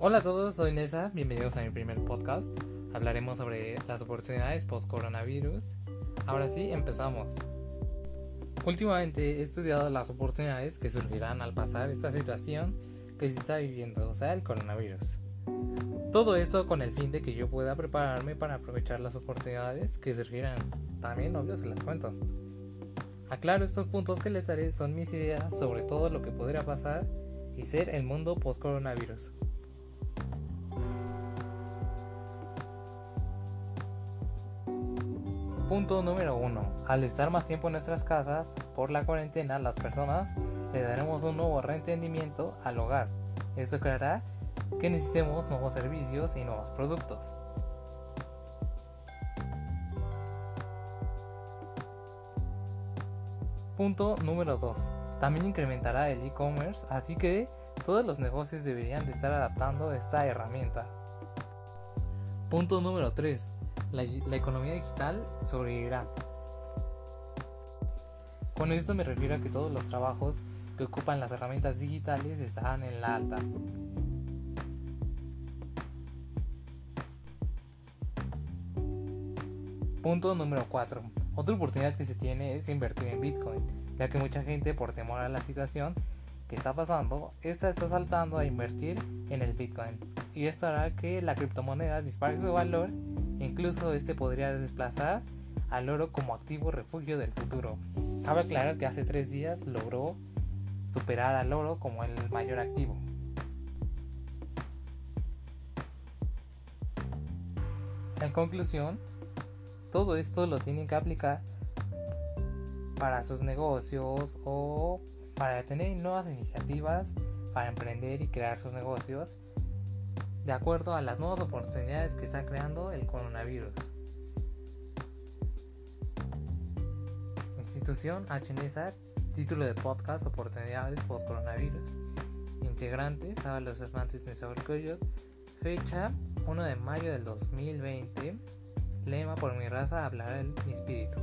Hola a todos, soy Nessa, bienvenidos a mi primer podcast. Hablaremos sobre las oportunidades post-coronavirus. Ahora sí, empezamos. Últimamente he estudiado las oportunidades que surgirán al pasar esta situación que se está viviendo, o sea, el coronavirus. Todo esto con el fin de que yo pueda prepararme para aprovechar las oportunidades que surgirán. También, obvio, se las cuento. Aclaro estos puntos que les daré son mis ideas sobre todo lo que podría pasar y ser el mundo post-coronavirus. Punto número 1. Al estar más tiempo en nuestras casas por la cuarentena, las personas le daremos un nuevo reentendimiento al hogar. Esto creará que necesitemos nuevos servicios y nuevos productos. Punto número 2. También incrementará el e-commerce, así que todos los negocios deberían de estar adaptando esta herramienta. Punto número 3. La, la, economía digital sobrevivirá. Con esto me refiero a que todos los trabajos que ocupan las herramientas digitales estarán en la alta. Punto número 4. Otra oportunidad que se tiene es invertir en Bitcoin, ya que mucha gente por temor a la situación que está pasando, esta está saltando a invertir en el Bitcoin. Y esto hará que la criptomoneda dispare su valor, incluso este podría desplazar al oro como activo refugio del futuro. Cabe aclarar que hace tres días logró superar al oro como el mayor activo. En conclusión, todo esto lo tienen que aplicar para sus negocios o para tener nuevas iniciativas para emprender y crear sus negocios de acuerdo a las nuevas oportunidades que está creando el coronavirus. Institución HNSAC, título de podcast Oportunidades post-coronavirus. Integrantes Ábalos Hernández Nezahualcóyotl, fecha 1 de mayo del 2020. Lema por mi raza hablará mi espíritu.